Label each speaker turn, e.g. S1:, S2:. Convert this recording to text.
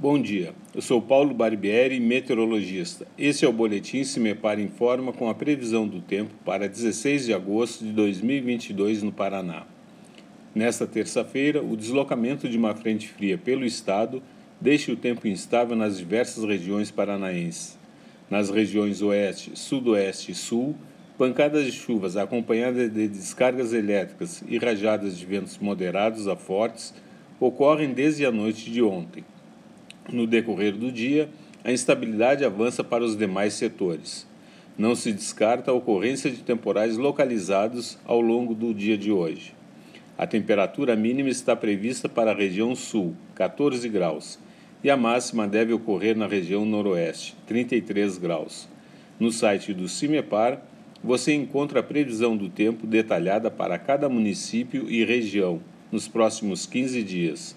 S1: Bom dia, eu sou Paulo Barbieri, meteorologista. Esse é o Boletim Se Informa com a previsão do tempo para 16 de agosto de 2022 no Paraná. Nesta terça-feira, o deslocamento de uma frente fria pelo estado deixa o tempo instável nas diversas regiões paranaenses. Nas regiões oeste, sudoeste e sul, pancadas de chuvas acompanhadas de descargas elétricas e rajadas de ventos moderados a fortes ocorrem desde a noite de ontem. No decorrer do dia, a instabilidade avança para os demais setores. Não se descarta a ocorrência de temporais localizados ao longo do dia de hoje. A temperatura mínima está prevista para a região sul, 14 graus, e a máxima deve ocorrer na região noroeste, 33 graus. No site do CIMEPAR, você encontra a previsão do tempo detalhada para cada município e região nos próximos 15 dias